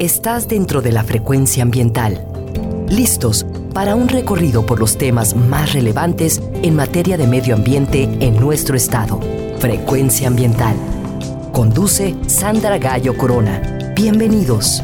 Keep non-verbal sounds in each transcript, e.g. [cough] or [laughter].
Estás dentro de la frecuencia ambiental. Listos para un recorrido por los temas más relevantes en materia de medio ambiente en nuestro estado. Frecuencia ambiental. Conduce Sandra Gallo Corona. Bienvenidos.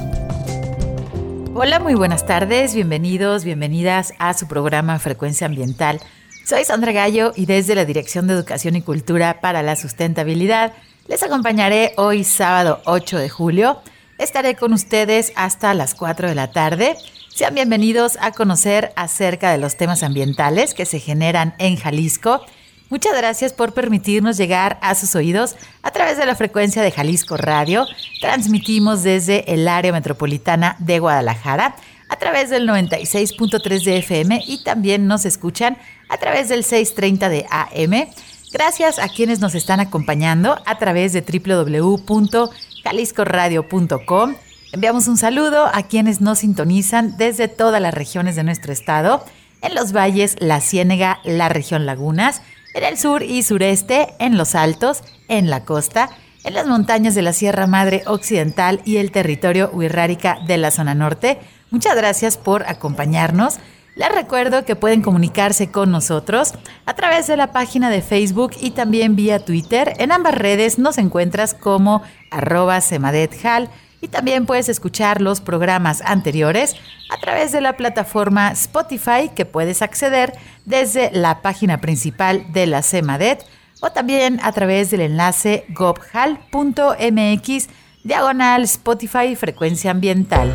Hola, muy buenas tardes, bienvenidos, bienvenidas a su programa Frecuencia Ambiental. Soy Sandra Gallo y desde la Dirección de Educación y Cultura para la Sustentabilidad les acompañaré hoy sábado 8 de julio Estaré con ustedes hasta las 4 de la tarde. Sean bienvenidos a conocer acerca de los temas ambientales que se generan en Jalisco. Muchas gracias por permitirnos llegar a sus oídos a través de la frecuencia de Jalisco Radio. Transmitimos desde el área metropolitana de Guadalajara a través del 96.3 de FM y también nos escuchan a través del 630 de AM. Gracias a quienes nos están acompañando a través de www jaliscoradio.com. Enviamos un saludo a quienes nos sintonizan desde todas las regiones de nuestro estado, en los valles, la Ciénega, la región Lagunas, en el sur y sureste, en los altos, en la costa, en las montañas de la Sierra Madre Occidental y el territorio Huirrárica de la zona norte. Muchas gracias por acompañarnos. Les recuerdo que pueden comunicarse con nosotros a través de la página de Facebook y también vía Twitter. En ambas redes nos encuentras como arroba semadethal y también puedes escuchar los programas anteriores a través de la plataforma Spotify que puedes acceder desde la página principal de la Semadet o también a través del enlace gobhal.mx diagonal Spotify frecuencia ambiental.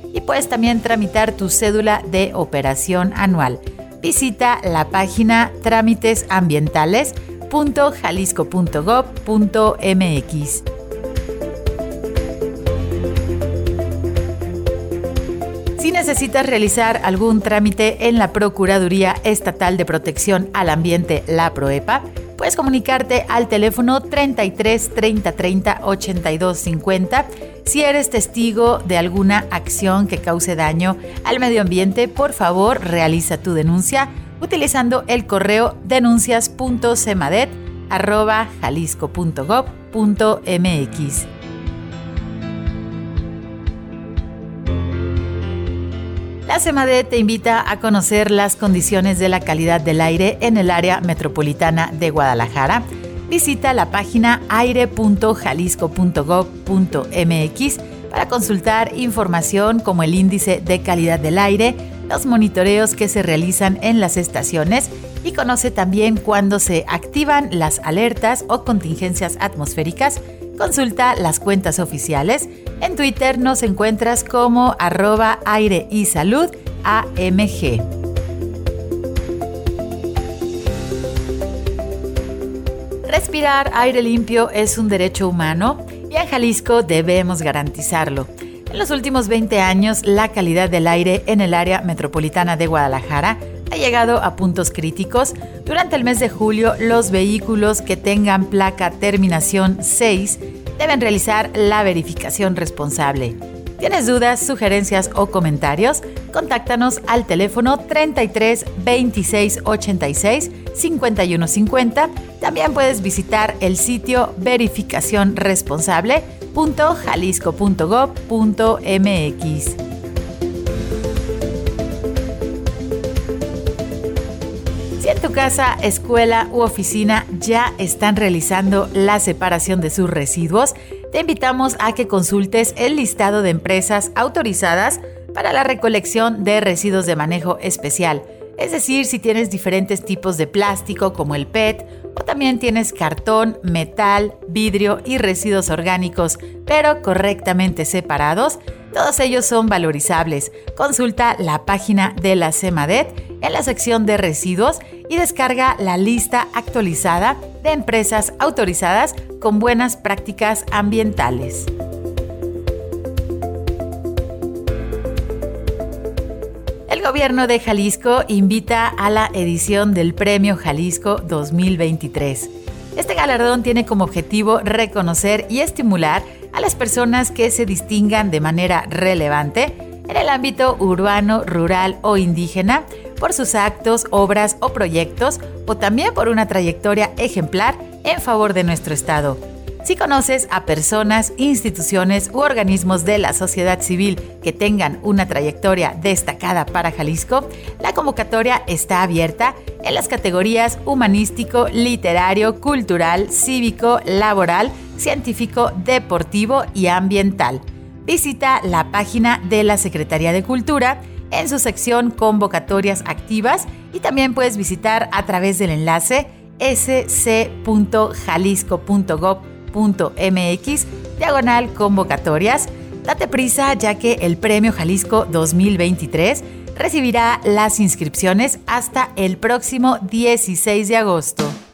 y puedes también tramitar tu cédula de operación anual. Visita la página trámitesambientales.jalisco.gov.mx. Si necesitas realizar algún trámite en la Procuraduría Estatal de Protección al Ambiente, la PROEPA, puedes comunicarte al teléfono 33 30 30 82 50 si eres testigo de alguna acción que cause daño al medio ambiente, por favor realiza tu denuncia utilizando el correo denuncias.cemadet.jalisco.gov.mx. La CEMADET te invita a conocer las condiciones de la calidad del aire en el área metropolitana de Guadalajara visita la página aire.jalisco.gov.mx para consultar información como el índice de calidad del aire, los monitoreos que se realizan en las estaciones y conoce también cuándo se activan las alertas o contingencias atmosféricas. Consulta las cuentas oficiales. En Twitter nos encuentras como arroba aire y salud AMG. Respirar aire limpio es un derecho humano y en Jalisco debemos garantizarlo. En los últimos 20 años, la calidad del aire en el área metropolitana de Guadalajara ha llegado a puntos críticos. Durante el mes de julio, los vehículos que tengan placa terminación 6 deben realizar la verificación responsable. ¿Tienes dudas, sugerencias o comentarios? Contáctanos al teléfono 33 26 86 51 50. También puedes visitar el sitio verificacionresponsable.jalisco.gov.mx. tu casa, escuela u oficina ya están realizando la separación de sus residuos, te invitamos a que consultes el listado de empresas autorizadas para la recolección de residuos de manejo especial. Es decir, si tienes diferentes tipos de plástico como el PET o también tienes cartón, metal, vidrio y residuos orgánicos, pero correctamente separados, todos ellos son valorizables. Consulta la página de la CEMADET en la sección de residuos y descarga la lista actualizada de empresas autorizadas con buenas prácticas ambientales. El gobierno de Jalisco invita a la edición del Premio Jalisco 2023. Este galardón tiene como objetivo reconocer y estimular a las personas que se distingan de manera relevante en el ámbito urbano, rural o indígena por sus actos, obras o proyectos o también por una trayectoria ejemplar en favor de nuestro Estado. Si conoces a personas, instituciones u organismos de la sociedad civil que tengan una trayectoria destacada para Jalisco, la convocatoria está abierta en las categorías humanístico, literario, cultural, cívico, laboral, científico, deportivo y ambiental. Visita la página de la Secretaría de Cultura en su sección Convocatorias Activas y también puedes visitar a través del enlace sc.jalisco.gov mx diagonal convocatorias. Date prisa ya que el Premio Jalisco 2023 recibirá las inscripciones hasta el próximo 16 de agosto.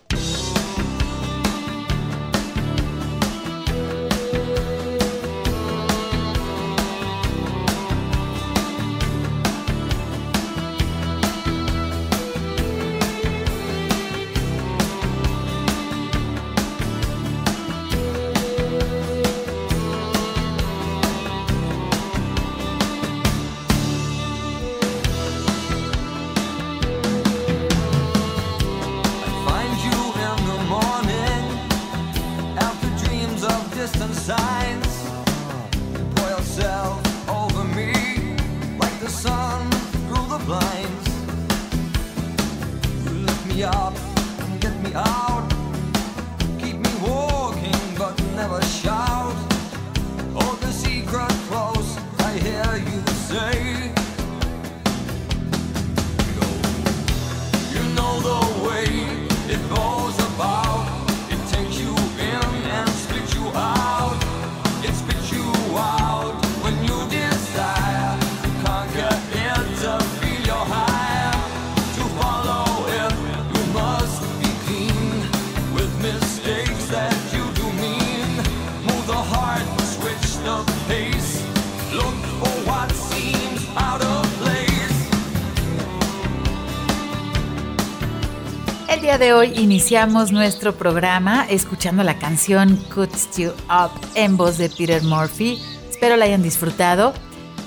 De hoy iniciamos nuestro programa escuchando la canción Cuts You Up en voz de Peter Murphy. Espero la hayan disfrutado.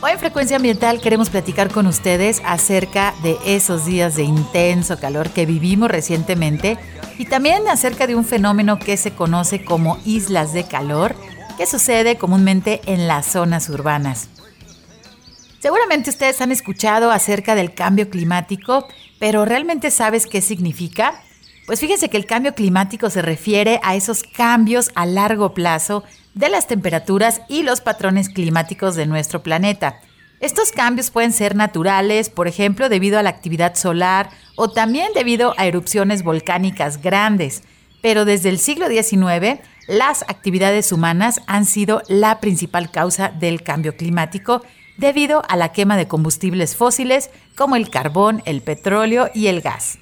Hoy en Frecuencia Ambiental queremos platicar con ustedes acerca de esos días de intenso calor que vivimos recientemente y también acerca de un fenómeno que se conoce como islas de calor que sucede comúnmente en las zonas urbanas. Seguramente ustedes han escuchado acerca del cambio climático, pero ¿realmente sabes qué significa? Pues fíjense que el cambio climático se refiere a esos cambios a largo plazo de las temperaturas y los patrones climáticos de nuestro planeta. Estos cambios pueden ser naturales, por ejemplo, debido a la actividad solar o también debido a erupciones volcánicas grandes. Pero desde el siglo XIX, las actividades humanas han sido la principal causa del cambio climático debido a la quema de combustibles fósiles como el carbón, el petróleo y el gas.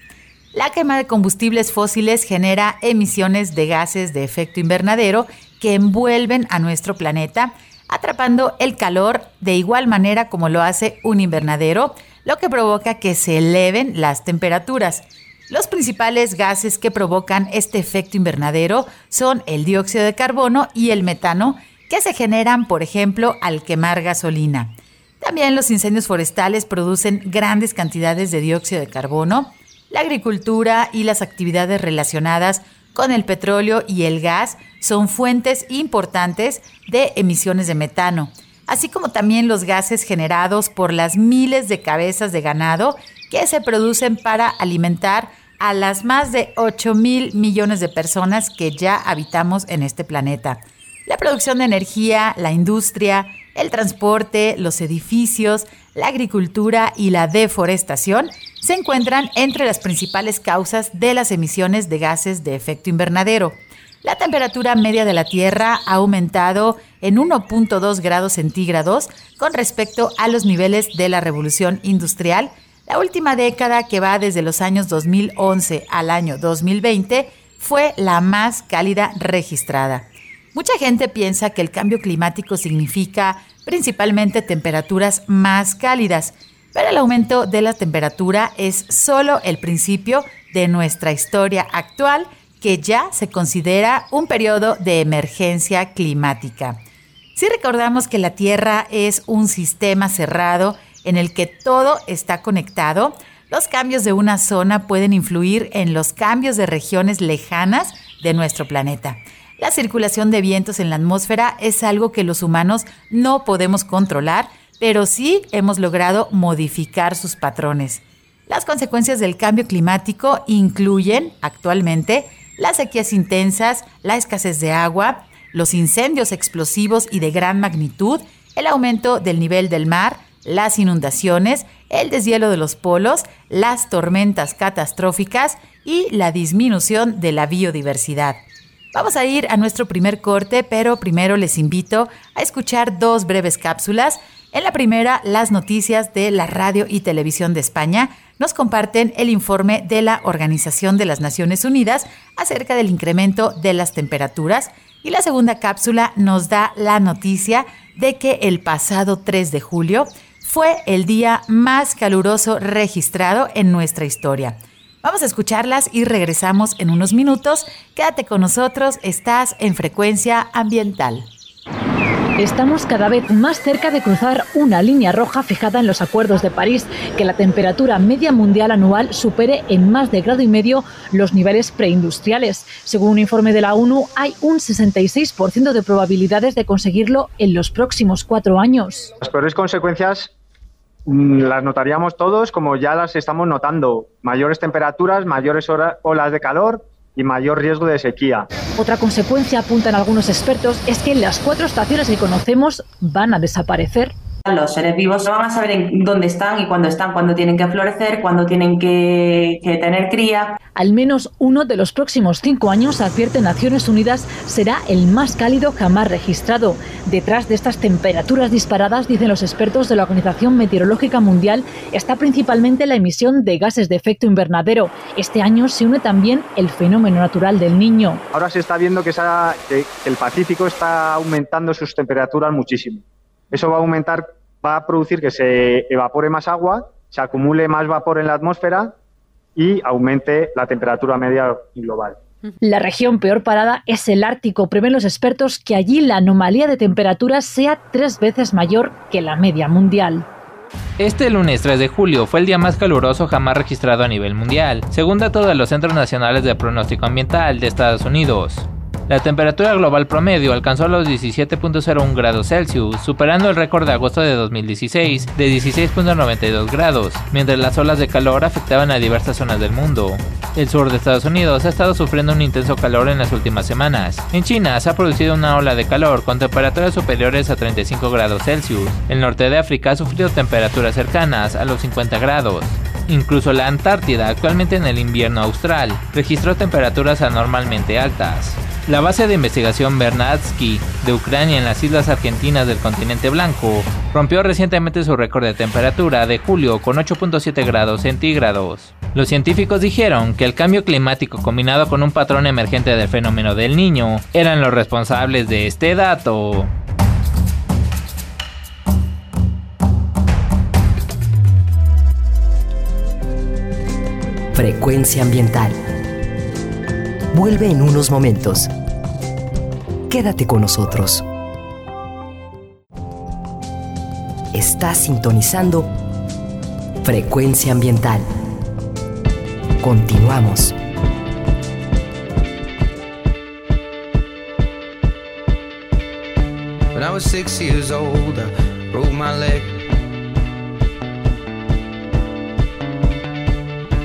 La quema de combustibles fósiles genera emisiones de gases de efecto invernadero que envuelven a nuestro planeta, atrapando el calor de igual manera como lo hace un invernadero, lo que provoca que se eleven las temperaturas. Los principales gases que provocan este efecto invernadero son el dióxido de carbono y el metano, que se generan, por ejemplo, al quemar gasolina. También los incendios forestales producen grandes cantidades de dióxido de carbono, la agricultura y las actividades relacionadas con el petróleo y el gas son fuentes importantes de emisiones de metano, así como también los gases generados por las miles de cabezas de ganado que se producen para alimentar a las más de 8 mil millones de personas que ya habitamos en este planeta. La producción de energía, la industria, el transporte, los edificios, la agricultura y la deforestación se encuentran entre las principales causas de las emisiones de gases de efecto invernadero. La temperatura media de la Tierra ha aumentado en 1.2 grados centígrados con respecto a los niveles de la revolución industrial. La última década, que va desde los años 2011 al año 2020, fue la más cálida registrada. Mucha gente piensa que el cambio climático significa principalmente temperaturas más cálidas, Pero el aumento de la temperatura es solo el principio de nuestra historia actual que ya se considera un periodo de emergencia climática. Si recordamos que la Tierra es un sistema cerrado en el que todo está conectado, los cambios de una zona pueden influir en los cambios de regiones lejanas de nuestro planeta. La circulación de vientos en la atmósfera es algo que los humanos no podemos controlar, pero sí hemos logrado modificar sus patrones. Las consecuencias del cambio climático incluyen actualmente las sequías intensas, la escasez de agua, los incendios explosivos y de gran magnitud, el aumento del nivel del mar, las inundaciones, el deshielo de los polos, las tormentas catastróficas y la disminución de la biodiversidad. Vamos a ir a nuestro primer corte, pero primero les invito a escuchar dos breves cápsulas. En la primera, las noticias de la radio y televisión de España nos comparten el informe de la Organización de las Naciones Unidas acerca del incremento de las temperaturas y la segunda cápsula nos da la noticia de que el pasado 3 de julio fue el día más caluroso registrado en nuestra historia. Vamos a escucharlas y regresamos en unos minutos. Quédate con nosotros, estás en frecuencia ambiental. Estamos cada vez más cerca de cruzar una línea roja fijada en los acuerdos de París, que la temperatura media mundial anual supere en más de grado y medio los niveles preindustriales. Según un informe de la ONU, hay un 66% de probabilidades de conseguirlo en los próximos cuatro años. Las peores consecuencias las notaríamos todos como ya las estamos notando. Mayores temperaturas, mayores olas de calor y mayor riesgo de sequía. Otra consecuencia, apuntan algunos expertos, es que las cuatro estaciones que conocemos van a desaparecer. Los seres vivos van a saber en dónde están y cuándo están, cuándo tienen que florecer, cuándo tienen que, que, tener cría. Al menos uno de los próximos cinco años, advierte Naciones Unidas, será el más cálido jamás registrado. Detrás de estas temperaturas disparadas, dicen los expertos de la Organización Meteorológica Mundial, está principalmente la emisión de gases de efecto invernadero. Este año se une también el fenómeno natural del niño. Ahora se está viendo que, esa, que el Pacífico está aumentando sus temperaturas muchísimo. Eso va a aumentar, va a producir que se evapore más agua, se acumule más vapor en la atmósfera y aumente la temperatura media global. La región peor parada es el Ártico. Prevén los expertos que allí la anomalía de temperatura sea tres veces mayor que la media mundial. Este lunes 3 de julio fue el día más caluroso jamás registrado a nivel mundial, según datos de los Centros Nacionales de Pronóstico Ambiental de Estados Unidos. La temperatura global promedio alcanzó los 17.01 grados Celsius, superando el récord de agosto de 2016 de 16.92 grados, mientras las olas de calor afectaban a diversas zonas del mundo. El sur de Estados Unidos ha estado sufriendo un intenso calor en las últimas semanas. En China se ha producido una ola de calor con temperaturas superiores a 35 grados Celsius. El norte de África ha sufrido temperaturas cercanas a los 50 grados. Incluso la Antártida, actualmente en el invierno austral, registró temperaturas anormalmente altas. La base de investigación Bernatsky de Ucrania en las islas argentinas del continente blanco rompió recientemente su récord de temperatura de julio con 8.7 grados centígrados. Los científicos dijeron que el cambio climático combinado con un patrón emergente del fenómeno del niño eran los responsables de este dato. Frecuencia ambiental. Vuelve en unos momentos. Quédate con nosotros. Estás sintonizando Frecuencia ambiental. Continuamos. When I was six years old, I broke my leg.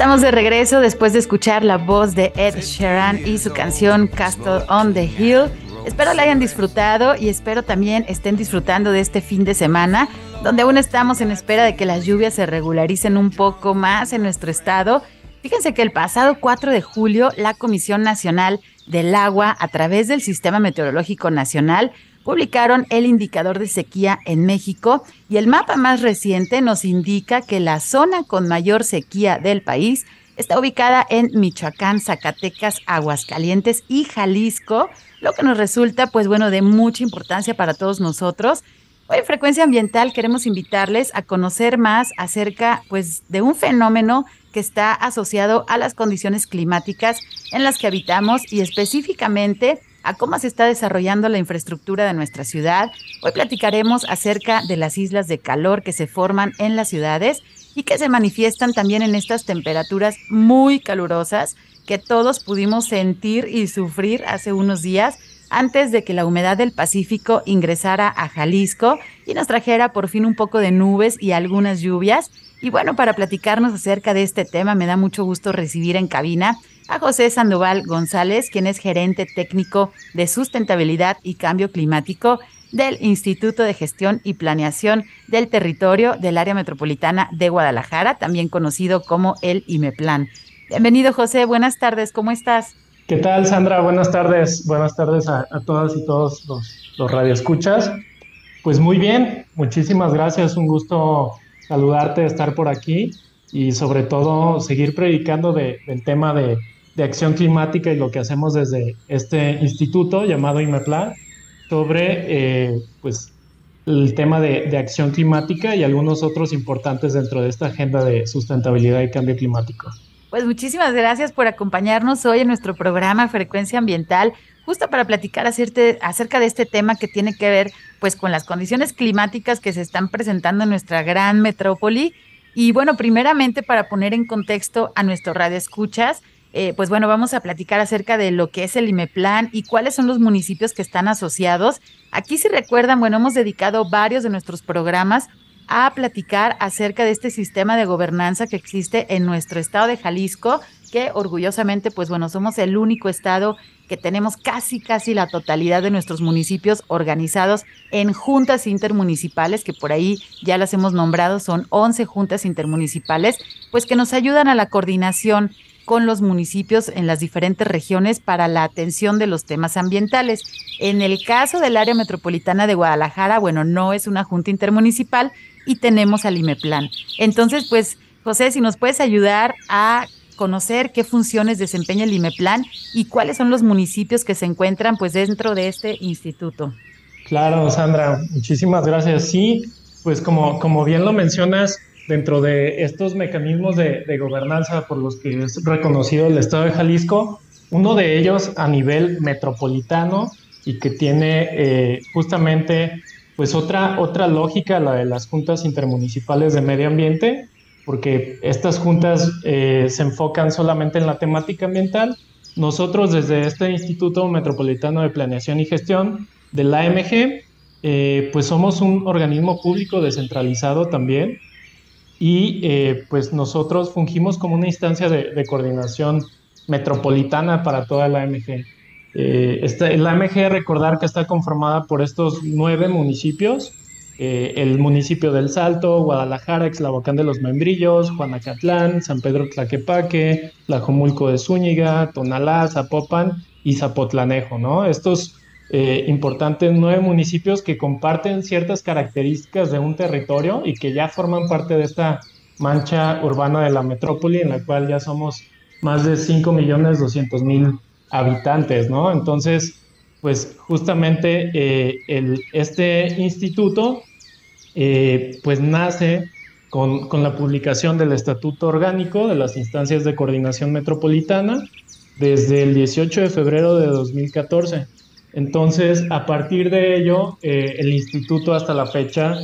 Estamos de regreso después de escuchar la voz de Ed Sheeran y su canción Castle on the Hill. Espero la hayan disfrutado y espero también estén disfrutando de este fin de semana, donde aún estamos en espera de que las lluvias se regularicen un poco más en nuestro estado. Fíjense que el pasado 4 de julio la Comisión Nacional del Agua, a través del Sistema Meteorológico Nacional, publicaron el indicador de sequía en México y el mapa más reciente nos indica que la zona con mayor sequía del país está ubicada en Michoacán, Zacatecas, Aguascalientes y Jalisco, lo que nos resulta, pues bueno, de mucha importancia para todos nosotros. Hoy en Frecuencia Ambiental queremos invitarles a conocer más acerca, pues, de un fenómeno que está asociado a las condiciones climáticas en las que habitamos y específicamente a cómo se está desarrollando la infraestructura de nuestra ciudad. Hoy platicaremos acerca de las islas de calor que se forman en las ciudades y que se manifiestan también en estas temperaturas muy calurosas que todos pudimos sentir y sufrir hace unos días antes de que la humedad del Pacífico ingresara a Jalisco y nos trajera por fin un poco de nubes y algunas lluvias. Y bueno, para platicarnos acerca de este tema, me da mucho gusto recibir en cabina a José Sandoval González, quien es gerente técnico de sustentabilidad y cambio climático del Instituto de Gestión y Planeación del Territorio del Área Metropolitana de Guadalajara, también conocido como el IMEPLAN. Bienvenido José, buenas tardes, ¿cómo estás? ¿Qué tal Sandra? Buenas tardes, buenas tardes a, todas y todos los, los radioescuchas. Pues muy bien, muchísimas gracias, un gusto saludarte, estar por aquí y sobre todo seguir predicando del tema de de acción climática y lo que hacemos desde este instituto llamado IMEPLA sobre eh, pues, el tema de, de, acción climática y algunos otros importantes dentro de esta agenda de sustentabilidad y cambio climático. Pues muchísimas gracias por acompañarnos hoy en nuestro programa Frecuencia Ambiental, justo para platicar acerca de este tema que tiene que ver pues con las condiciones climáticas que se están presentando en nuestra gran metrópoli. Y bueno, primeramente para poner en contexto a nuestro radio escuchas, eh, pues bueno, vamos a platicar acerca de lo que es el IMEPLAN y cuáles son los municipios que están asociados. Aquí si recuerdan, bueno, hemos dedicado varios de nuestros programas a platicar acerca de este sistema de gobernanza que existe en nuestro estado de Jalisco, que orgullosamente, pues bueno, somos el único estado que tenemos casi, casi la totalidad de nuestros municipios organizados en juntas intermunicipales, que por ahí ya las hemos nombrado, son 11 juntas intermunicipales, pues que nos ayudan a la coordinación con los municipios en las diferentes regiones para la atención de los temas ambientales. En el caso del área metropolitana de Guadalajara, bueno, no es una junta intermunicipal y tenemos al IMEPLAN. Entonces, pues, José, si nos puedes ayudar a conocer qué funciones desempeña el IMEPLAN y cuáles son los municipios que se encuentran pues dentro de este instituto. Claro, Sandra, muchísimas gracias. Sí, pues como, como bien lo mencionas, dentro de estos mecanismos de, gobernanza por los que es reconocido el Estado de Jalisco, uno de ellos a nivel metropolitano y que tiene eh, justamente pues otra, otra lógica, la de las juntas intermunicipales de medio ambiente, porque estas juntas eh, se enfocan solamente en la temática ambiental. Nosotros desde este Instituto Metropolitano de Planeación y Gestión de la AMG, eh, pues somos un organismo público descentralizado también, y eh, pues nosotros fungimos como una instancia de, coordinación metropolitana para toda la AMG. Eh, la AMG, recordar que está conformada por estos nueve municipios, eh, el municipio del Salto, Guadalajara, Exlavocán de los Membrillos, Juanacatlán, San Pedro Tlaquepaque, Tlajomulco de Zúñiga, Tonalá, Zapopan y Zapotlanejo, ¿no? Estos eh, importantes nueve municipios que comparten ciertas características de un territorio y que ya forman parte de esta mancha urbana de la metrópoli en la cual ya somos más de 5 millones 200 mil habitantes, ¿no? Entonces, pues justamente eh, este instituto eh, pues nace con, la publicación del Estatuto Orgánico de las Instancias de Coordinación Metropolitana desde el 18 de febrero de 2014. Entonces, a partir de ello, eh, el instituto hasta la fecha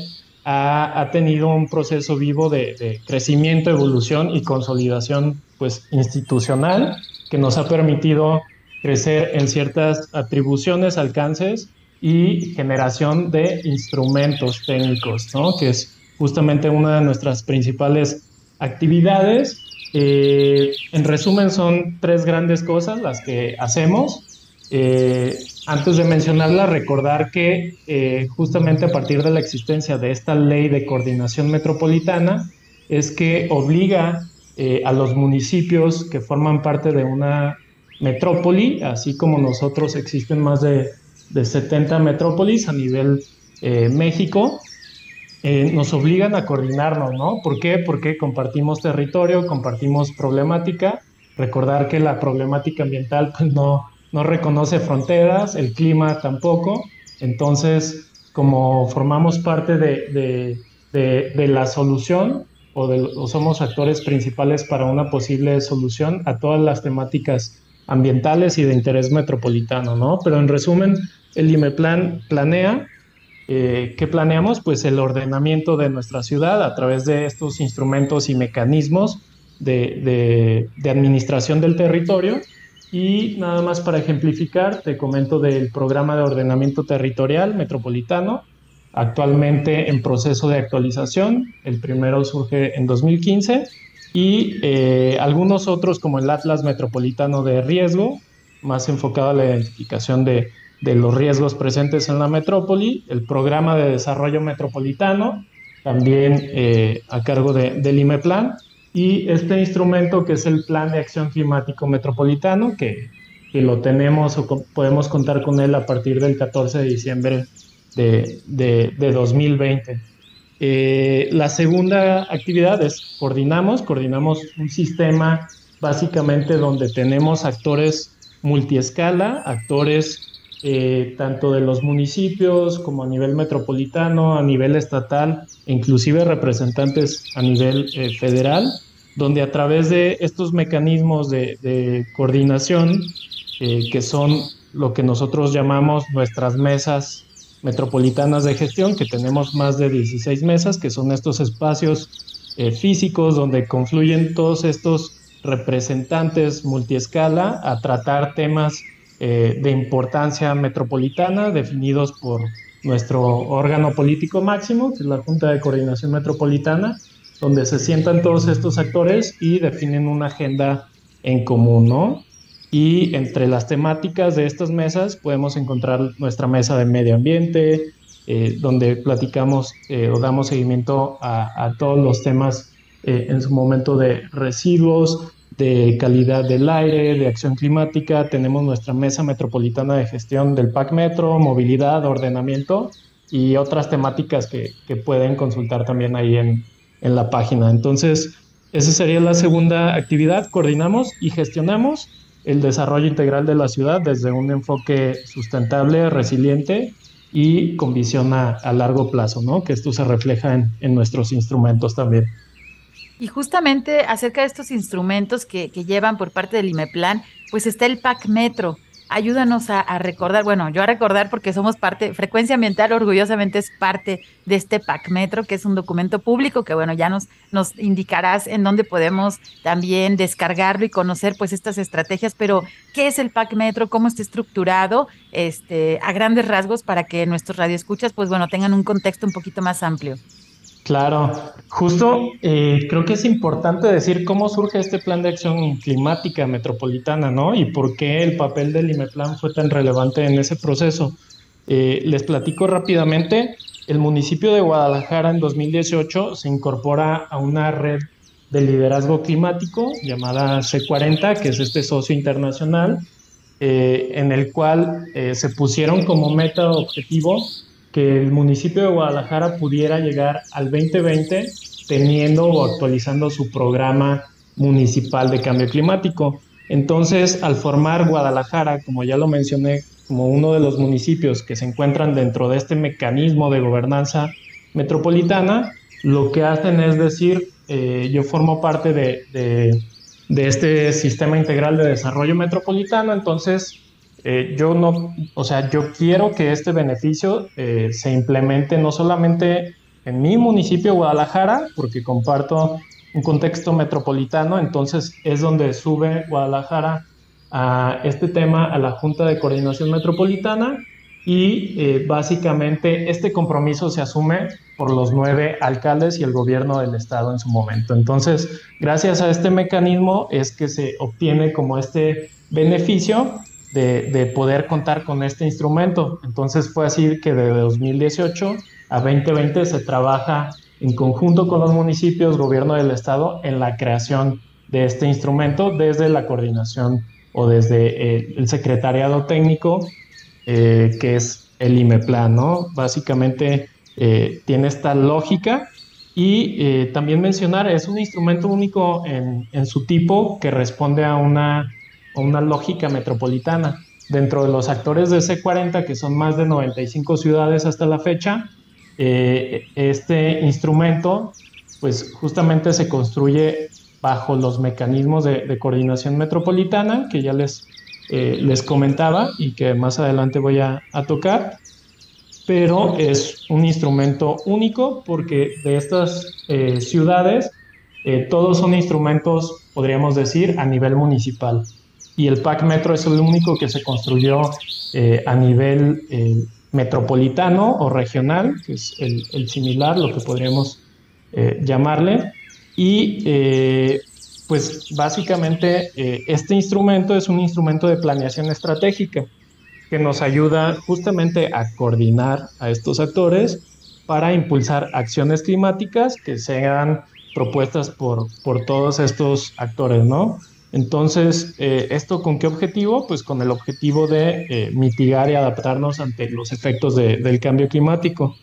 ha, tenido un proceso vivo de, crecimiento, evolución y consolidación pues, institucional que nos ha permitido crecer en ciertas atribuciones, alcances y generación de instrumentos técnicos, ¿no? que es justamente una de nuestras principales actividades Eh, en resumen, son tres grandes cosas las que hacemos. Eh, antes de mencionarla, recordar que eh, justamente a partir de la existencia de esta ley de coordinación metropolitana, es que obliga a los municipios que forman parte de una metrópoli, así como nosotros existen más de, de 70 metrópolis a nivel México, eh, nos obligan a coordinarnos, ¿no? ¿Por qué? Porque compartimos territorio, compartimos problemática. Recordar que la problemática ambiental pues, no, no reconoce fronteras, el clima tampoco. Entonces, como formamos parte de, de, de, la solución o, o, somos actores principales para una posible solución a todas las temáticas ambientales y de interés metropolitano, ¿no? Pero en resumen, el IMEPLAN planea eh, ¿Qué planeamos? Pues el ordenamiento de nuestra ciudad a través de estos instrumentos y mecanismos de, administración del territorio. Y nada más para ejemplificar, te comento del programa de ordenamiento territorial metropolitano, actualmente en proceso de actualización. El primero surge en 2015 y eh, algunos otros como el Atlas Metropolitano de Riesgo, más enfocado a la identificación de de los riesgos presentes en la metrópoli, el programa de desarrollo metropolitano, también eh, a cargo de, del IMEPLAN, y este instrumento que es el Plan de Acción Climático Metropolitano, que, que lo tenemos o podemos contar con él a partir del 14 de diciembre de, de, 2020. Eh, la segunda actividad es coordinamos, coordinamos un sistema básicamente donde tenemos actores multiescala, actores eh, tanto de los municipios como a nivel metropolitano, a nivel estatal, inclusive representantes a nivel eh, federal, donde a través de estos mecanismos de, coordinación, eh, que son lo que nosotros llamamos nuestras mesas metropolitanas de gestión, que tenemos más de 16 mesas, que son estos espacios físicos donde confluyen todos estos representantes multiescala a tratar temas eh, de importancia metropolitana definidos por nuestro órgano político máximo, que es la Junta de Coordinación Metropolitana, donde se sientan todos estos actores y definen una agenda en común, ¿no? Y entre las temáticas de estas mesas podemos encontrar nuestra mesa de medio ambiente, eh, donde platicamos eh, o damos seguimiento a, todos los temas en su momento de residuos, de calidad del aire, de acción climática, tenemos nuestra mesa metropolitana de gestión del PAC Metro, movilidad, ordenamiento y otras temáticas que, que pueden consultar también ahí en, en, la página. Entonces, esa sería la segunda actividad, coordinamos y gestionamos el desarrollo integral de la ciudad desde un enfoque sustentable, resiliente y con visión a, largo plazo, ¿no? que esto se refleja en, en nuestros instrumentos también. Y justamente acerca de estos instrumentos que, llevan por parte del IMEPLAN, pues está el PAC Metro. Ayúdanos a, recordar, bueno, yo a recordar porque somos parte, Frecuencia Ambiental orgullosamente es parte de este PAC Metro, que es un documento público que, bueno, ya nos, nos indicarás en dónde podemos también descargarlo y conocer pues estas estrategias, pero ¿qué es el PAC Metro? ¿Cómo está estructurado? Este, a grandes rasgos para que nuestros radioescuchas, pues bueno, tengan un contexto un poquito más amplio. Claro, justo eh, creo que es importante decir cómo surge este plan de acción climática metropolitana, ¿no? Y por qué el papel del IMEPLAN fue tan relevante en ese proceso. Eh, les platico rápidamente, el municipio de Guadalajara en 2018 se incorpora a una red de liderazgo climático llamada C40, que es este socio internacional, eh, en el cual se pusieron como meta objetivo que el municipio de Guadalajara pudiera llegar al 2020 teniendo o actualizando su programa municipal de cambio climático. Entonces, al formar Guadalajara, como ya lo mencioné, como uno de los municipios que se encuentran dentro de este mecanismo de gobernanza metropolitana, lo que hacen es decir, eh, yo formo parte de, de, este sistema integral de desarrollo metropolitano, entonces eh, yo no, o sea, yo quiero que este beneficio eh, se implemente no solamente en mi municipio, Guadalajara, porque comparto un contexto metropolitano, entonces es donde sube Guadalajara a este tema a la Junta de Coordinación Metropolitana y eh, básicamente este compromiso se asume por los nueve alcaldes y el gobierno del estado en su momento. Entonces, gracias a este mecanismo es que se obtiene como este beneficio de, poder contar con este instrumento. Entonces fue así que de 2018 a 2020 se trabaja en conjunto con los municipios, gobierno del estado, en la creación de este instrumento desde la coordinación o desde eh, el secretariado técnico, eh, que es el IMEPLAN, ¿no? Básicamente eh, tiene esta lógica y también mencionar, es un instrumento único en, en su tipo que responde a una una lógica metropolitana. Dentro de los actores de C40, que son más de 95 ciudades hasta la fecha, eh, este instrumento, pues justamente se construye bajo los mecanismos de, coordinación metropolitana que ya les, eh, les comentaba y que más adelante voy a, tocar, pero es un instrumento único porque de estas eh, ciudades todos son instrumentos, podríamos decir, a nivel municipal y el PAC Metro es el único que se construyó eh, a nivel eh, metropolitano o regional, que es el, similar, lo que podríamos eh, llamarle. Y pues básicamente este instrumento es un instrumento de planeación estratégica que nos ayuda justamente a coordinar a estos actores para impulsar acciones climáticas que sean propuestas por, por todos estos actores, ¿no? Entonces, eh, ¿esto con qué objetivo? Pues con el objetivo de eh, mitigar y adaptarnos ante los efectos del cambio climático.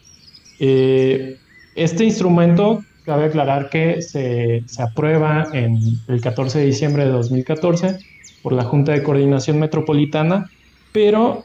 Eh, este instrumento, cabe aclarar que se, aprueba en el 14 de diciembre de 2014 por la Junta de Coordinación Metropolitana, pero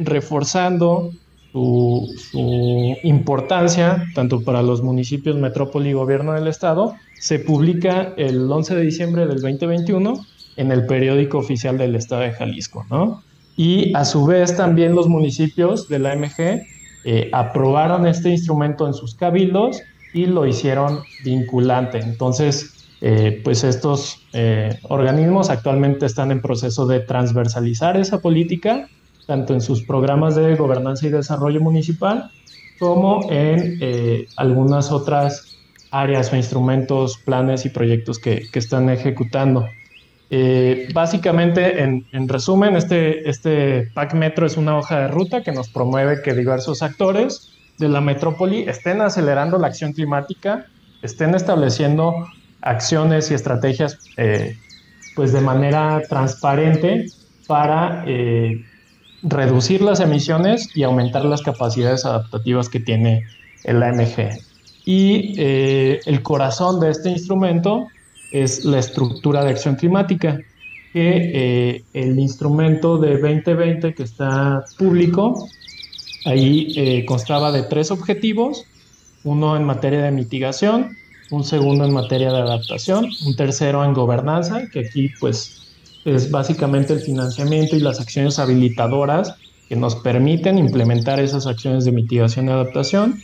reforzando su, importancia tanto para los municipios, metrópoli y gobierno del estado, se publica el 11 de diciembre del 2021 en el periódico oficial del estado de Jalisco, ¿no? Y a su vez también los municipios de la AMG eh, aprobaron este instrumento en sus cabildos y lo hicieron vinculante. Entonces, eh, pues estos eh, organismos actualmente están en proceso de transversalizar esa política tanto en sus programas de gobernanza y desarrollo municipal como en eh, algunas otras áreas o instrumentos, planes y proyectos que, que están ejecutando. Eh, básicamente, en, en, resumen, este, este PAC Metro es una hoja de ruta que nos promueve que diversos actores de la metrópoli estén acelerando la acción climática, estén estableciendo acciones y estrategias eh, pues de manera transparente para reducir las emisiones y aumentar las capacidades adaptativas que tiene el AMG. Y eh, el corazón de este instrumento es la estructura de acción climática, que eh, el instrumento de 2020 que está público, ahí eh, constaba de tres objetivos, uno en materia de mitigación, un segundo en materia de adaptación, un tercero en gobernanza, que aquí pues es básicamente el financiamiento y las acciones habilitadoras que nos permiten implementar esas acciones de mitigación y adaptación.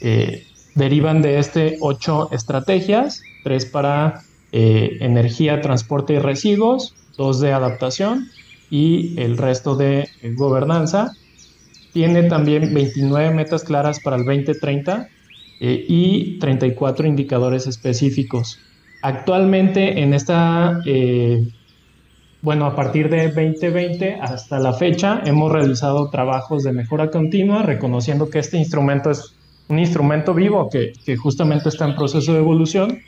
Eh, derivan de este ocho estrategias, tres para eh, energía, transporte y residuos, dos de adaptación y el resto de eh, gobernanza. Tiene también 29 metas claras para el 2030 y 34 indicadores específicos. Actualmente en esta bueno, a partir de 2020 hasta la fecha hemos realizado trabajos de mejora continua, reconociendo que este instrumento es un instrumento vivo que, justamente está en proceso de evolución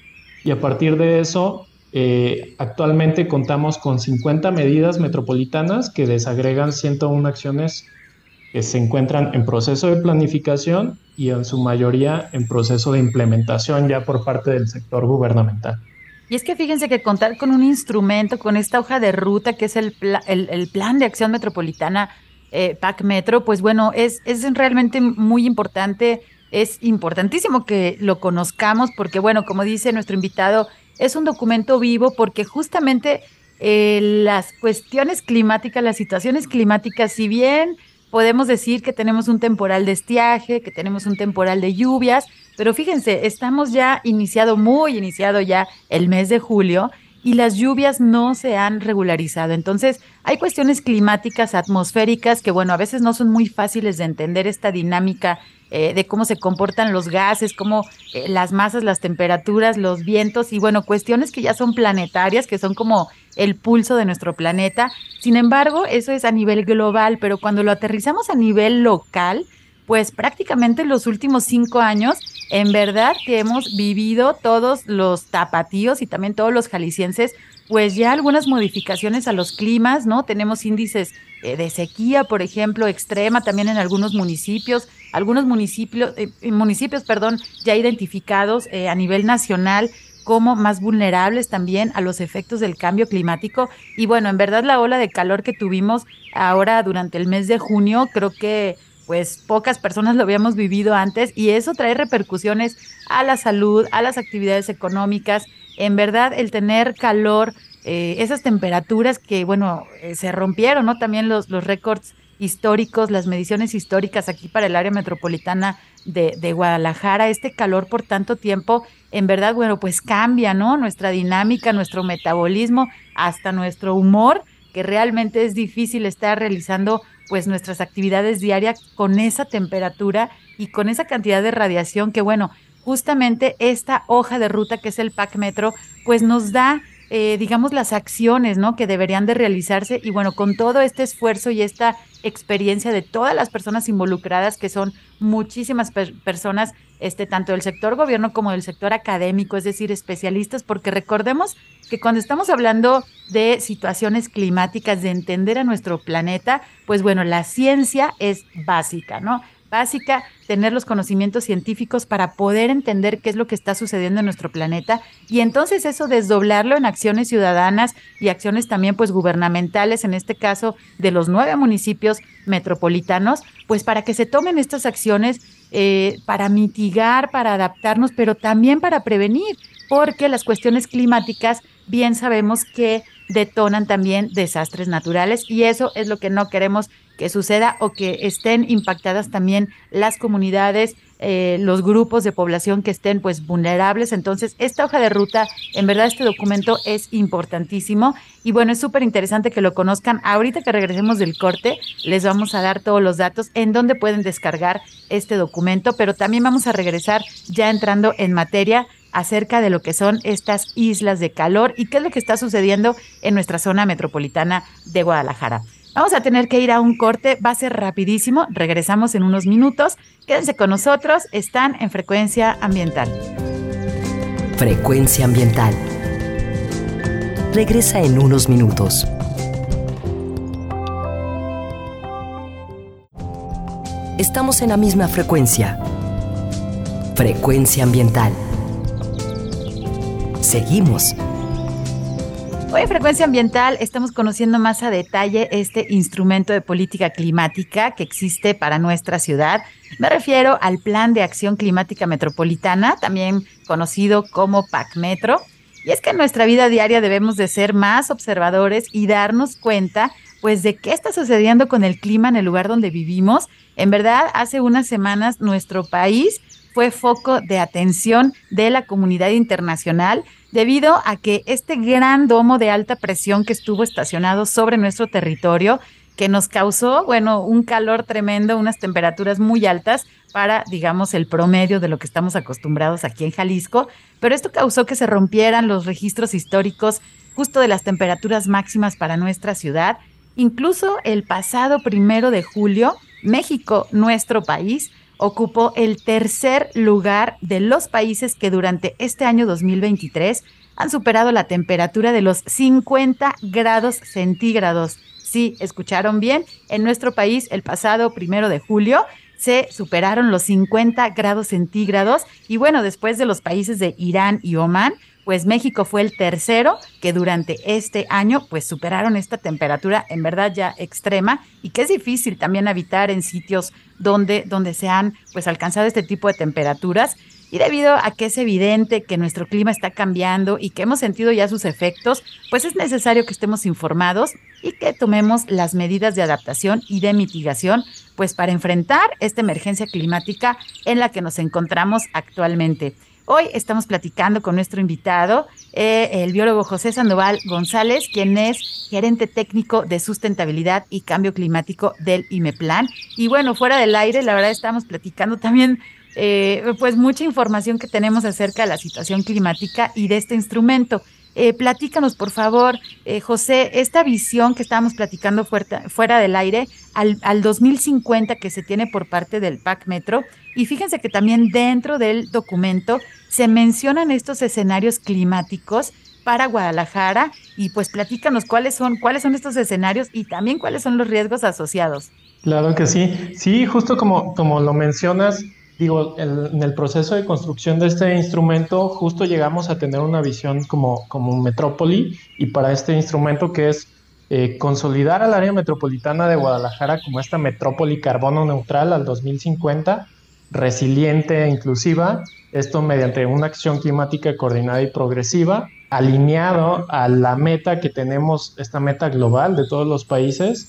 y a partir de eso eh, actualmente contamos con 50 medidas metropolitanas que desagregan 101 acciones que se encuentran en proceso de planificación y en su mayoría en proceso de implementación ya por parte del sector gubernamental. Y es que fíjense que contar con un instrumento, con esta hoja de ruta que es el, el, Plan de Acción Metropolitana eh, PAC Metro, pues bueno, es, es realmente muy importante, es importantísimo que lo conozcamos porque bueno, como dice nuestro invitado, es un documento vivo porque justamente eh, las cuestiones climáticas, las situaciones climáticas, si bien podemos decir que tenemos un temporal de estiaje, que tenemos un temporal de lluvias, pero fíjense, estamos ya iniciado, muy iniciado ya el mes de julio y las lluvias no se han regularizado. Entonces, hay cuestiones climáticas, atmosféricas, que bueno, a veces no son muy fáciles de entender esta dinámica eh, de cómo se comportan los gases, cómo eh, las masas, las temperaturas, los vientos y bueno, cuestiones que ya son planetarias, que son como el pulso de nuestro planeta. Sin embargo, eso es a nivel global, pero cuando lo aterrizamos a nivel local, pues prácticamente los últimos cinco años, en verdad que hemos vivido todos los tapatíos y también todos los jaliscienses, pues ya algunas modificaciones a los climas, ¿no? Tenemos índices eh, de sequía, por ejemplo, extrema también en algunos municipios, algunos municipios, eh, municipios perdón, ya identificados eh, a nivel nacional como más vulnerables también a los efectos del cambio climático. Y bueno, en verdad la ola de calor que tuvimos ahora durante el mes de junio, creo que pues pocas personas lo habíamos vivido antes y eso trae repercusiones a la salud, a las actividades económicas. En verdad, el tener calor, eh, esas temperaturas que, bueno, se rompieron, ¿no? También los, los récords históricos, las mediciones históricas aquí para el área metropolitana de, de, Guadalajara, este calor por tanto tiempo, en verdad, bueno, pues cambia, ¿no? Nuestra dinámica, nuestro metabolismo, hasta nuestro humor, que realmente es difícil estar realizando pues nuestras actividades diarias con esa temperatura y con esa cantidad de radiación que, bueno, justamente esta hoja de ruta que es el PAC Metro, pues nos da eh, digamos, las acciones, ¿no? Que deberían de realizarse y bueno, con todo este esfuerzo y esta experiencia de todas las personas involucradas, que son muchísimas personas, este, tanto del sector gobierno como del sector académico, es decir, especialistas, porque recordemos que cuando estamos hablando de situaciones climáticas, de entender a nuestro planeta, pues bueno, la ciencia es básica, ¿no? Básica, tener los conocimientos científicos para poder entender qué es lo que está sucediendo en nuestro planeta y entonces eso desdoblarlo en acciones ciudadanas y acciones también pues gubernamentales, en este caso de los nueve municipios metropolitanos, pues para que se tomen estas acciones eh, para mitigar, para adaptarnos, pero también para prevenir, porque las cuestiones climáticas bien sabemos que detonan también desastres naturales y eso es lo que no queremos que suceda o que estén impactadas también las comunidades, eh, los grupos de población que estén pues vulnerables. Entonces, esta hoja de ruta, en verdad este documento es importantísimo y bueno, es súper interesante que lo conozcan. Ahorita que regresemos del corte, les vamos a dar todos los datos en donde pueden descargar este documento, pero también vamos a regresar ya entrando en materia acerca de lo que son estas islas de calor y qué es lo que está sucediendo en nuestra zona metropolitana de Guadalajara. Vamos a tener que ir a un corte, va a ser rapidísimo, regresamos en unos minutos. Quédense con nosotros, están en frecuencia ambiental. Frecuencia ambiental. Regresa en unos minutos. Estamos en la misma frecuencia. Frecuencia ambiental. Seguimos Hoy en Frecuencia Ambiental estamos conociendo más a detalle este instrumento de política climática que existe para nuestra ciudad. Me refiero al Plan de Acción Climática Metropolitana, también conocido como PAC Metro. Y es que en nuestra vida diaria debemos de ser más observadores y darnos cuenta pues de qué está sucediendo con el clima en el lugar donde vivimos. En verdad, hace unas semanas nuestro país fue foco de atención de la comunidad internacional debido a que este gran domo de alta presión que estuvo estacionado sobre nuestro territorio, que nos causó, bueno, un calor tremendo, unas temperaturas muy altas para, digamos, el promedio de lo que estamos acostumbrados aquí en Jalisco, pero esto causó que se rompieran los registros históricos justo de las temperaturas máximas para nuestra ciudad. Incluso el pasado primero de julio, México, nuestro país, ocupó el tercer lugar de los países que durante este año 2023 han superado la temperatura de los 50 grados centígrados. Sí, escucharon bien, en nuestro país el pasado primero de julio se superaron los 50 grados centígrados y bueno, después de los países de Irán y Omán, pues México fue el tercero que durante este año pues superaron esta temperatura en verdad ya extrema y que es difícil también habitar en sitios donde, donde se han pues alcanzado este tipo de temperaturas y debido a que es evidente que nuestro clima está cambiando y que hemos sentido ya sus efectos, pues es necesario que estemos informados y que tomemos las medidas de adaptación y de mitigación pues para enfrentar esta emergencia climática en la que nos encontramos actualmente. Hoy estamos platicando con nuestro invitado, eh, el biólogo José Sandoval González, quien es gerente técnico de sustentabilidad y cambio climático del IMEPLAN. Y bueno, fuera del aire, la verdad estamos platicando también eh, pues mucha información que tenemos acerca de la situación climática y de este instrumento. Eh, platícanos, por favor, eh, José, esta visión que estábamos platicando fuera, del aire al, al, 2050 que se tiene por parte del PAC Metro. Y fíjense que también dentro del documento se mencionan estos escenarios climáticos para Guadalajara y pues platícanos cuáles son, cuáles son estos escenarios y también cuáles son los riesgos asociados. Claro que sí. Sí, justo como, como lo mencionas, digo, en el proceso de construcción de este instrumento justo llegamos a tener una visión como, como metrópoli y para este instrumento que es eh, consolidar al área metropolitana de Guadalajara como esta metrópoli carbono neutral al 2050, resiliente e inclusiva, esto mediante una acción climática coordinada y progresiva, alineado a la meta que tenemos, esta meta global de todos los países,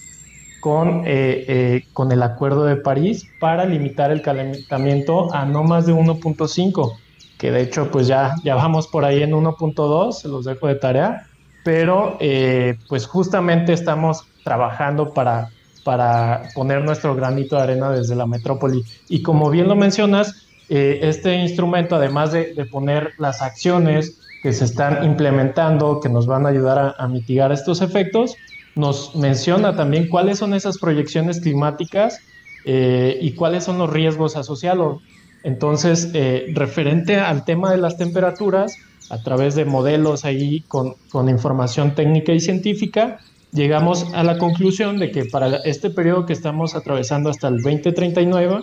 con, eh, eh, con el Acuerdo de París para limitar el calentamiento a no más de 1.5, que de hecho pues ya, ya vamos por ahí en 1.2, se los dejo de tarea, pero eh, pues justamente estamos trabajando para, para poner nuestro granito de arena desde la metrópoli. Y como bien lo mencionas, este instrumento, además de, de, poner las acciones que se están implementando, que nos van a ayudar a, a mitigar estos efectos, nos menciona también cuáles son esas proyecciones climáticas eh, y cuáles son los riesgos asociados. Entonces, eh, referente al tema de las temperaturas, a través de modelos ahí con, información técnica y científica, llegamos a la conclusión de que para este periodo que estamos atravesando hasta el 2039,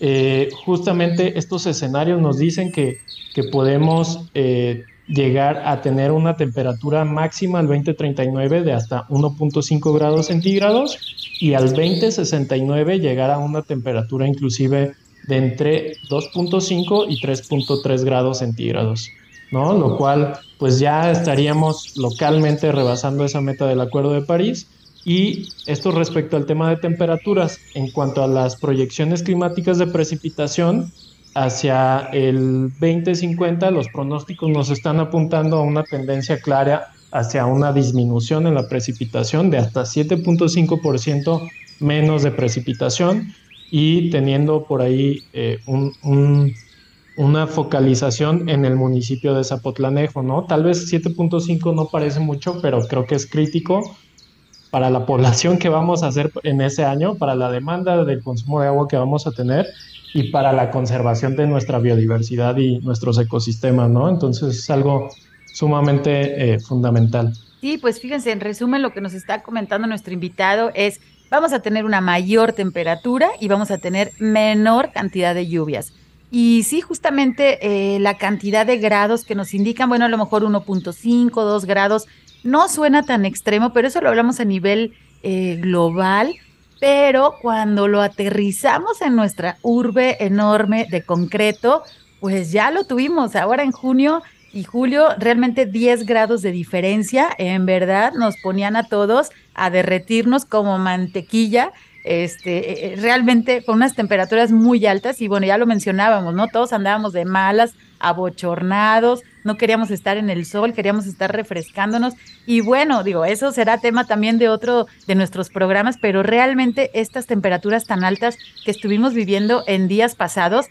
eh, justamente estos escenarios nos dicen que, que podemos llegar a tener una temperatura máxima al 2039 de hasta 1.5 grados centígrados y al 2069 llegar a una temperatura inclusive de entre 2.5 y 3.3 grados centígrados, ¿no? Lo cual pues ya estaríamos localmente rebasando esa meta del Acuerdo de París y esto respecto al tema de temperaturas, en cuanto a las proyecciones climáticas de precipitación, hacia el 2050 los pronósticos nos están apuntando a una tendencia clara hacia una disminución en la precipitación de hasta 7.5% menos de precipitación y teniendo por ahí eh, una focalización en el municipio de Zapotlanejo, ¿no? Tal vez 7.5 no parece mucho, pero creo que es crítico para la población que vamos a hacer en ese año, para la demanda del consumo de agua que vamos a tener y para la conservación de nuestra biodiversidad y nuestros ecosistemas, ¿no? Entonces es algo sumamente eh, fundamental. Sí, pues fíjense, en resumen lo que nos está comentando nuestro invitado es, vamos a tener una mayor temperatura y vamos a tener menor cantidad de lluvias. Y sí, justamente eh, la cantidad de grados que nos indican, bueno, a lo mejor 1.5, 2 grados, no suena tan extremo, pero eso lo hablamos a nivel eh, global pero cuando lo aterrizamos en nuestra urbe enorme de concreto, pues ya lo tuvimos. Ahora en junio y julio, realmente 10 grados de diferencia, en verdad nos ponían a todos a derretirnos como mantequilla. Este, eh, eh, realmente con unas temperaturas muy altas y bueno, ya lo mencionábamos, ¿no? Todos andábamos de malas, abochornados, no queríamos estar en el sol, queríamos estar refrescándonos. Y bueno, digo, eso será tema también de otro de nuestros programas, pero realmente estas temperaturas tan altas que estuvimos viviendo en días pasados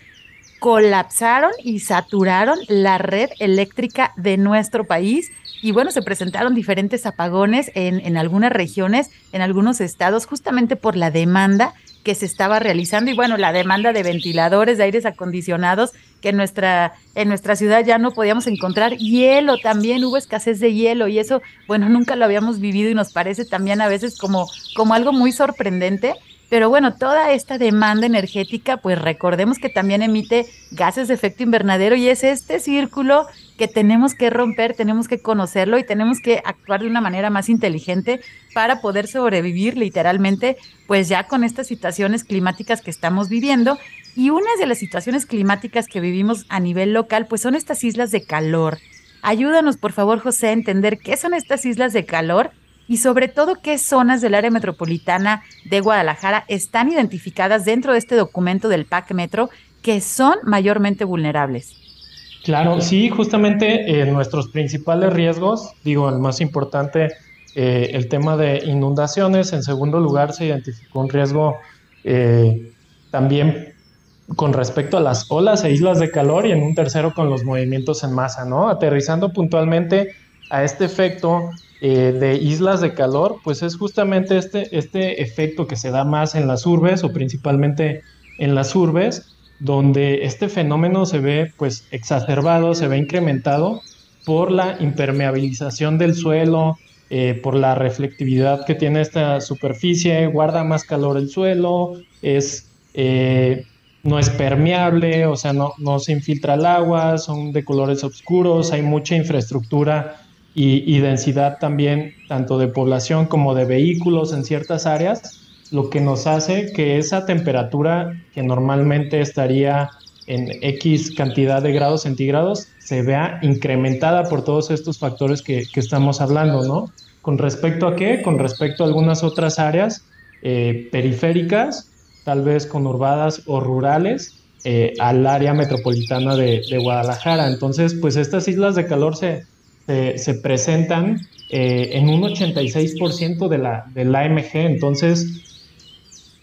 colapsaron y saturaron la red eléctrica de nuestro país. Y bueno, se presentaron diferentes apagones en, en algunas regiones, en algunos estados, justamente por la demanda que se estaba realizando y bueno, la demanda de ventiladores, de aires acondicionados, que en nuestra, en nuestra ciudad ya no podíamos encontrar hielo, también hubo escasez de hielo y eso, bueno, [laughs] nunca lo habíamos vivido y nos parece también a veces como, como algo muy sorprendente. Pero bueno, toda esta demanda energética, pues recordemos que también emite gases de efecto invernadero y es este círculo que tenemos que romper, tenemos que conocerlo y tenemos que actuar de una manera más inteligente para poder sobrevivir literalmente, pues ya con estas situaciones climáticas que estamos viviendo. Y una de las situaciones climáticas que vivimos a nivel local, pues son estas islas de calor. Ayúdanos, por favor, José, a entender qué son estas islas de calor y sobre todo qué zonas del área metropolitana de Guadalajara están identificadas dentro de este documento del PAC Metro que son mayormente vulnerables. Claro, sí, justamente eh, nuestros principales riesgos, digo, el más importante, eh, el tema de inundaciones, en segundo lugar se identificó un riesgo eh, también con respecto a las olas e islas de calor y en un tercero con los movimientos en masa, ¿no? Aterrizando puntualmente a este efecto eh, de islas de calor, pues es justamente este, este efecto que se da más en las urbes o principalmente en las urbes, donde este fenómeno se ve pues exacerbado, se ve incrementado por la impermeabilización del suelo, eh, por la reflectividad que tiene esta superficie, guarda más calor el suelo, es eh, no es permeable, o sea, no, no se infiltra el agua, son de colores oscuros, hay mucha infraestructura y, densidad también, tanto de población como de vehículos en ciertas áreas, lo que nos hace que esa temperatura que normalmente estaría en X cantidad de grados centígrados se vea incrementada por todos estos factores que, que estamos hablando, ¿no? ¿Con respecto a qué? Con respecto a algunas otras áreas eh, periféricas tal vez conurbadas o rurales, eh, al área metropolitana de, Guadalajara. Entonces, pues estas islas de calor se, se, presentan eh, en un 86% de la, del AMG. Entonces,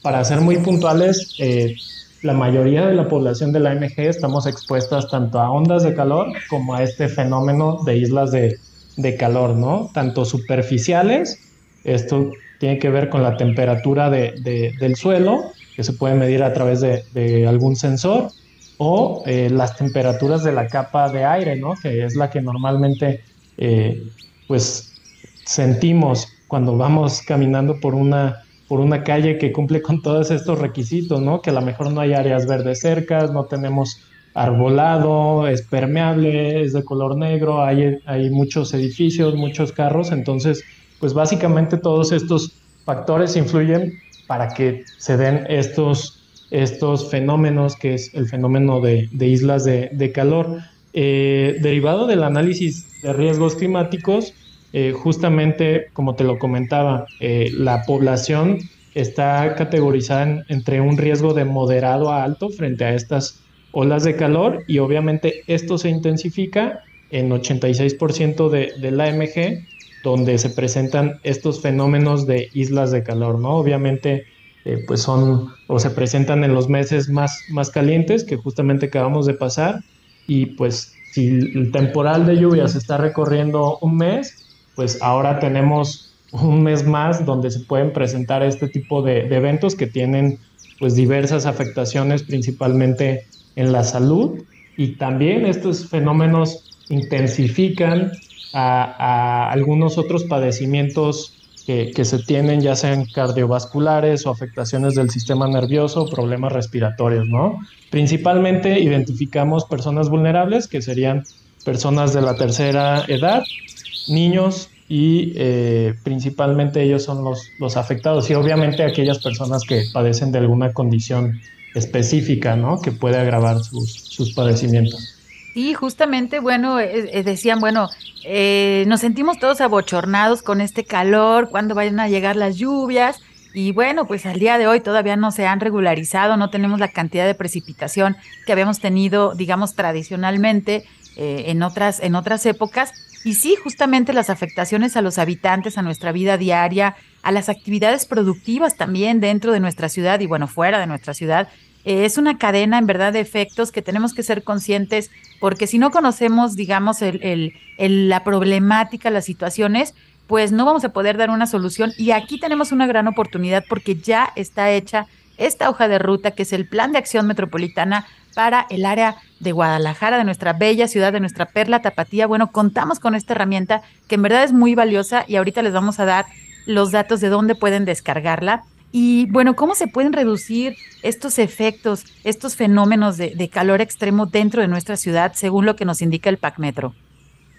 para ser muy puntuales, eh, la mayoría de la población del AMG estamos expuestas tanto a ondas de calor como a este fenómeno de islas de, de calor, ¿no? Tanto superficiales, esto tiene que ver con la temperatura de, del suelo, que se puede medir a través de, algún sensor, o eh, las temperaturas de la capa de aire, ¿no? que es la que normalmente eh, pues sentimos cuando vamos caminando por una, por una calle que cumple con todos estos requisitos, ¿no? que a lo mejor no hay áreas verdes cercas, no tenemos arbolado, es permeable, es de color negro, hay, hay muchos edificios, muchos carros, entonces pues básicamente todos estos factores influyen para que se den estos, estos fenómenos, que es el fenómeno de, islas de, calor. Eh, derivado del análisis de riesgos climáticos, eh, justamente como te lo comentaba, eh, la población está categorizada entre un riesgo de moderado a alto frente a estas olas de calor y obviamente esto se intensifica en 86% de, del AMG donde se presentan estos fenómenos de islas de calor, ¿no? Obviamente, eh, pues son o se presentan en los meses más, más calientes que justamente acabamos de pasar y pues si el temporal de lluvias está recorriendo un mes, pues ahora tenemos un mes más donde se pueden presentar este tipo de, de eventos que tienen pues diversas afectaciones principalmente en la salud y también estos fenómenos intensifican a, algunos otros padecimientos que, se tienen, ya sean cardiovasculares o afectaciones del sistema nervioso, problemas respiratorios, ¿no? Principalmente identificamos personas vulnerables, que serían personas de la tercera edad, niños y eh, principalmente ellos son los, los afectados y obviamente aquellas personas que padecen de alguna condición específica, ¿no? Que puede agravar sus, sus padecimientos. Y justamente, bueno, eh, eh, decían, bueno, eh, nos sentimos todos abochornados con este calor, cuando vayan a llegar las lluvias. Y bueno, pues al día de hoy todavía no se han regularizado, no tenemos la cantidad de precipitación que habíamos tenido, digamos, tradicionalmente en, otras, en otras épocas. Y sí, justamente las afectaciones a los habitantes, a nuestra vida diaria, a las actividades productivas también dentro de nuestra ciudad y bueno, fuera de nuestra ciudad, es una cadena en verdad de efectos que tenemos que ser conscientes porque si no conocemos, digamos, el, la problemática, las situaciones, pues no vamos a poder dar una solución. Y aquí tenemos una gran oportunidad porque ya está hecha esta hoja de ruta que es el Plan de Acción Metropolitana para el área de Guadalajara, de nuestra bella ciudad, de nuestra perla tapatía. Bueno, contamos con esta herramienta que en verdad es muy valiosa y ahorita les vamos a dar los datos de dónde pueden descargarla. Y bueno, ¿cómo se pueden reducir estos efectos, estos fenómenos de, calor extremo dentro de nuestra ciudad, según lo que nos indica el PAC Metro?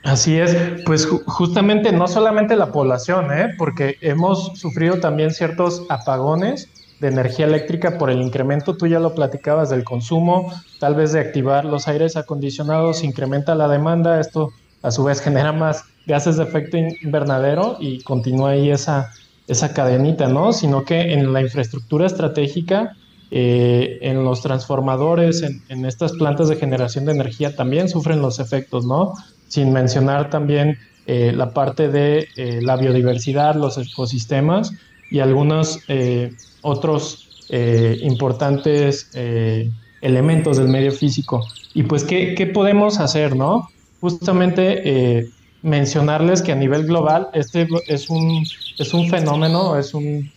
Así es, pues justamente no solamente la población, ¿eh? porque hemos sufrido también ciertos apagones de energía eléctrica por el incremento, tú ya lo platicabas, del consumo, tal vez de activar los aires acondicionados, incrementa la demanda, esto a su vez [laughs] genera más gases de efecto invernadero y continúa ahí esa esa cadenita, ¿no? Sino que en la infraestructura estratégica eh, en los transformadores, en, estas plantas de generación de energía también sufren los efectos, ¿no? Sin mencionar también eh, la parte de eh, la biodiversidad, los ecosistemas y algunos otros importantes elementos del medio físico. Y pues, ¿qué, qué podemos hacer, no? Justamente mencionarles que a nivel global este es un, es un fenómeno, es un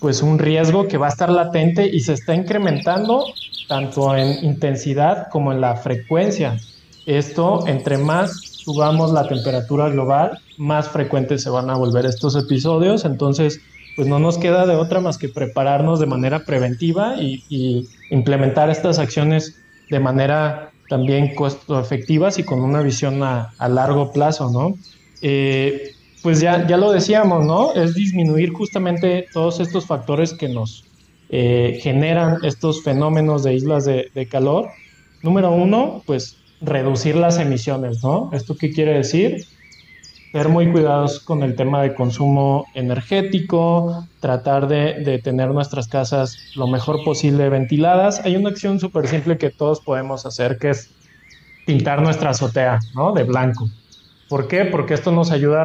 pues un riesgo que va a estar latente y se está incrementando tanto en intensidad como en la frecuencia. Esto, entre más subamos la temperatura global, más frecuentes se van a volver estos episodios. Entonces, pues no nos queda de otra más que prepararnos de manera preventiva y, implementar estas acciones de manera también costo efectivas y con una visión a, largo plazo, ¿no? Eh, pues ya, ya lo decíamos, ¿no? Es disminuir justamente todos estos factores que nos eh, generan estos fenómenos de islas de, calor. Número uno, pues reducir las emisiones, ¿no? ¿Esto qué quiere decir? Ser muy cuidados con el tema de consumo energético, tratar de, de tener nuestras casas lo mejor posible ventiladas. Hay una acción súper simple que todos podemos hacer, que es pintar nuestra azotea, ¿no? De blanco. ¿Por qué? Porque esto nos ayuda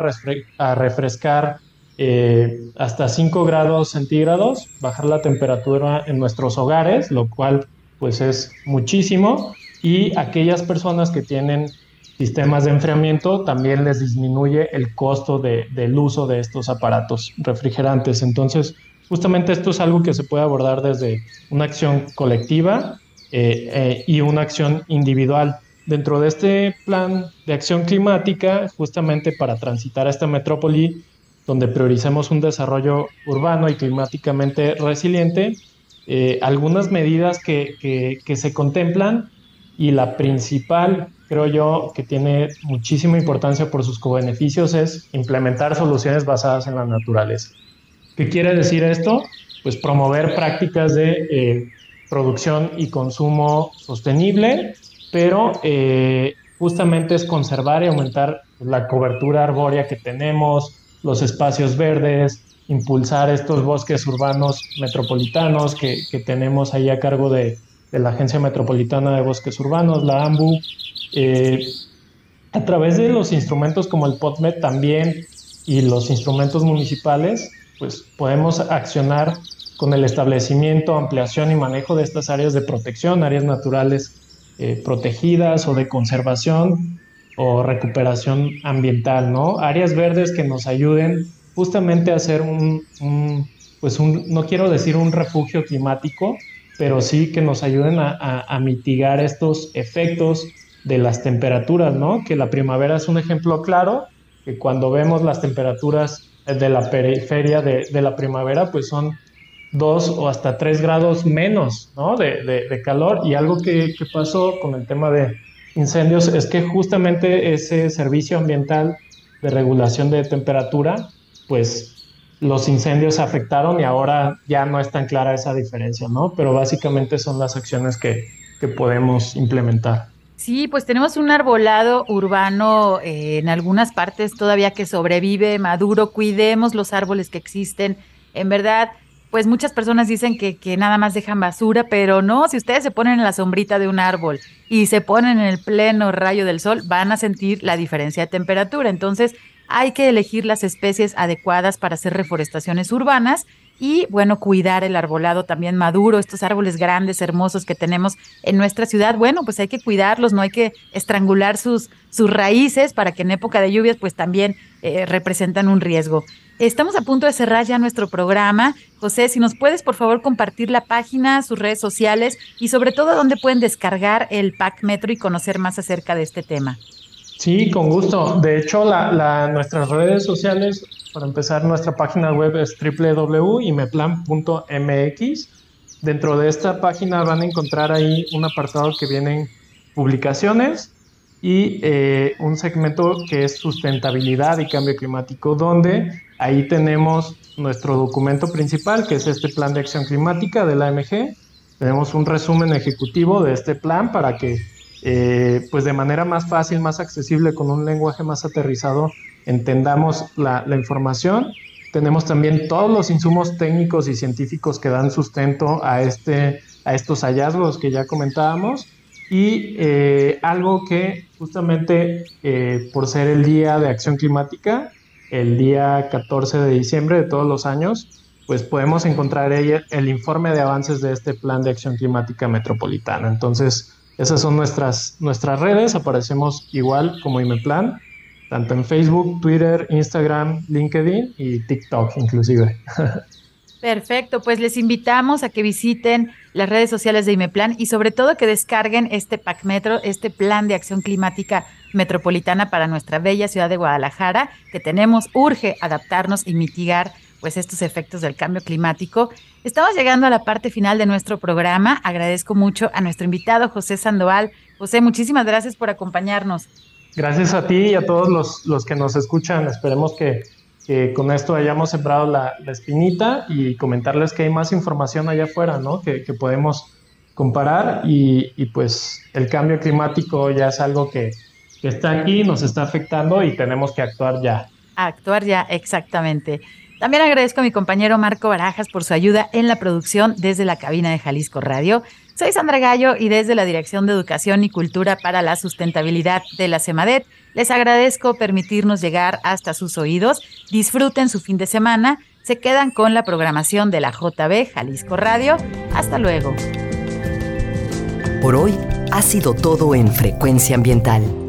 a, refrescar eh, hasta 5 grados centígrados, bajar la temperatura en nuestros hogares, lo cual pues es muchísimo. Y aquellas personas que tienen sistemas de enfriamiento también les disminuye el costo del uso de estos aparatos refrigerantes. Entonces, justamente esto es algo que se puede abordar desde una acción colectiva eh, eh, y una acción individual. Dentro de este plan de acción climática, justamente para transitar a esta metrópoli, donde prioricemos un desarrollo urbano y climáticamente resiliente, eh, algunas medidas que, que, se contemplan y la principal, creo yo, que tiene muchísima importancia por sus co-beneficios es implementar soluciones basadas en la naturaleza. ¿Qué quiere decir esto? Pues promover prácticas de eh, producción y consumo sostenible pero eh, justamente es conservar y aumentar la cobertura arbórea que tenemos, los espacios verdes, impulsar estos bosques urbanos metropolitanos que, tenemos ahí a cargo de, la Agencia Metropolitana de Bosques Urbanos, la AMBU. Eh, a través de los instrumentos como el POTMET también y los instrumentos municipales, pues podemos accionar con el establecimiento, ampliación y manejo de estas áreas de protección, áreas naturales eh, protegidas o de conservación o recuperación ambiental, ¿no? Áreas verdes que nos ayuden justamente a hacer un, pues un, no quiero decir un refugio climático, pero sí que nos ayuden a, mitigar estos efectos de las temperaturas, ¿no? Que la primavera es un ejemplo claro, que cuando vemos las temperaturas de la periferia de, la primavera, pues son dos o hasta tres grados menos ¿no? de, de, calor. Y algo que, que, pasó con el tema de incendios es que justamente ese servicio ambiental de regulación de temperatura, pues los incendios afectaron y ahora ya no es tan clara esa diferencia, ¿no? Pero básicamente son las acciones que, que podemos implementar. Sí, pues tenemos un arbolado urbano eh, en algunas partes todavía que sobrevive, maduro, cuidemos los árboles que existen. En verdad, pues muchas personas dicen que, que, nada más dejan basura, pero no, si ustedes se ponen en la sombrita de un árbol y se ponen en el pleno rayo del sol, van a sentir la diferencia de temperatura. Entonces, hay que elegir las especies adecuadas para hacer reforestaciones urbanas y, bueno, cuidar el arbolado también maduro, estos árboles grandes, hermosos que tenemos en nuestra ciudad. Bueno, pues hay que cuidarlos, no hay que estrangular sus, sus raíces para que en época de lluvias, pues también eh, representan un riesgo. Estamos a punto de cerrar ya nuestro programa. José, si nos puedes por favor compartir la página, sus redes sociales y sobre todo dónde pueden descargar el pack Metro y conocer más acerca de este tema. Sí, con gusto. De hecho, nuestras redes sociales, para empezar, nuestra página web es www.imeplan.mx. Dentro de esta página van a encontrar ahí un apartado que vienen publicaciones y eh, un segmento que es sustentabilidad y cambio climático, donde ahí tenemos nuestro documento principal, que es este plan de acción climática de la AMG. Tenemos un resumen ejecutivo de este plan para que, eh, pues de manera más fácil, más accesible, con un lenguaje más aterrizado, entendamos la, información. tenemos también todos los insumos técnicos y científicos que dan sustento a, este, a estos hallazgos que ya comentábamos. Y eh, algo que justamente eh, por ser el Día de Acción Climática, el día 14 de diciembre de todos los años, pues podemos encontrar el, el informe de avances de este Plan de Acción Climática Metropolitana. Entonces, esas son nuestras, nuestras redes, aparecemos igual como IMEPLAN, tanto en Facebook, Twitter, Instagram, LinkedIn y TikTok inclusive. [laughs] Perfecto, pues les invitamos a que visiten las redes sociales de IMEPLAN y sobre todo que descarguen este PAC Metro, este plan de acción climática metropolitana para nuestra bella ciudad de Guadalajara, que tenemos, urge adaptarnos y mitigar pues estos efectos del cambio climático. Estamos llegando a la parte final de nuestro programa. Agradezco mucho a nuestro invitado José Sandoval. José, muchísimas gracias por acompañarnos. Gracias a ti y a todos los, los que nos escuchan. Esperemos que, con esto hayamos sembrado la, espinita y comentarles que hay más información allá afuera, ¿no? Que, podemos comparar y, y, pues el cambio climático ya es algo que, que está aquí, nos está afectando y tenemos que actuar ya. Actuar ya, exactamente. También agradezco a mi compañero Marco Barajas por su ayuda en la producción desde la cabina de Jalisco Radio. Soy Sandra Gallo y desde la Dirección de Educación y Cultura para la Sustentabilidad de la CEMADET les agradezco permitirnos llegar hasta sus oídos. Disfruten su fin de semana. Se quedan con la programación de la JB Jalisco Radio. Hasta luego. Por hoy ha sido todo en Frecuencia Ambiental